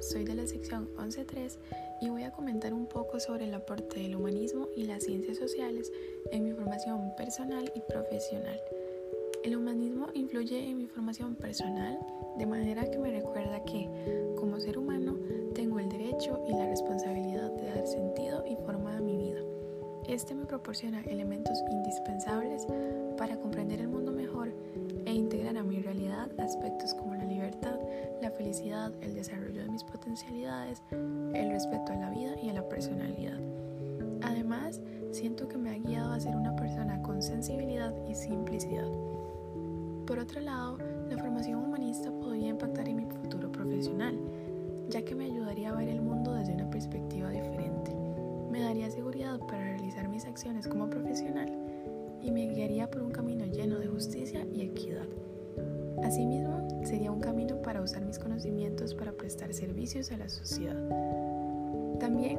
soy de la sección 11.3 y voy a comentar un poco sobre el aporte del humanismo y las ciencias sociales en mi formación personal y profesional. El humanismo influye en mi formación personal de manera que me recuerda que, como ser humano, tengo el derecho y la responsabilidad de dar sentido y forma a mi vida. Este me proporciona elementos indispensables para comprender el mundo mejor e integrar a mi realidad aspectos como la felicidad, el desarrollo de mis potencialidades, el respeto a la vida y a la personalidad. Además, siento que me ha guiado a ser una persona con sensibilidad y simplicidad. Por otro lado, la formación humanista podría impactar en mi futuro profesional, ya que me ayudaría a ver el mundo desde una perspectiva diferente. Me daría seguridad para realizar mis acciones como profesional y me guiaría por un camino lleno de justicia y equidad. Asimismo, sería un camino para usar mis conocimientos para prestar servicios a la sociedad. También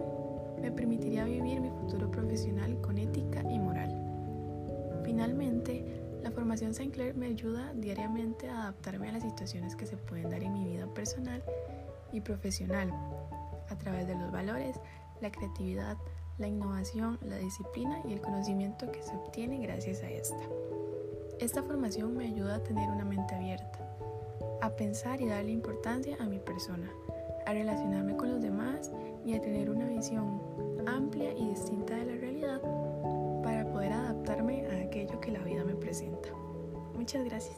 me permitiría vivir mi futuro profesional con ética y moral. Finalmente, la formación Saint Clair me ayuda diariamente a adaptarme a las situaciones que se pueden dar en mi vida personal y profesional a través de los valores, la creatividad, la innovación, la disciplina y el conocimiento que se obtiene gracias a esta. Esta formación me ayuda a tener una mente abierta, a pensar y darle importancia a mi persona, a relacionarme con los demás y a tener una visión amplia y distinta de la realidad para poder adaptarme a aquello que la vida me presenta. Muchas gracias.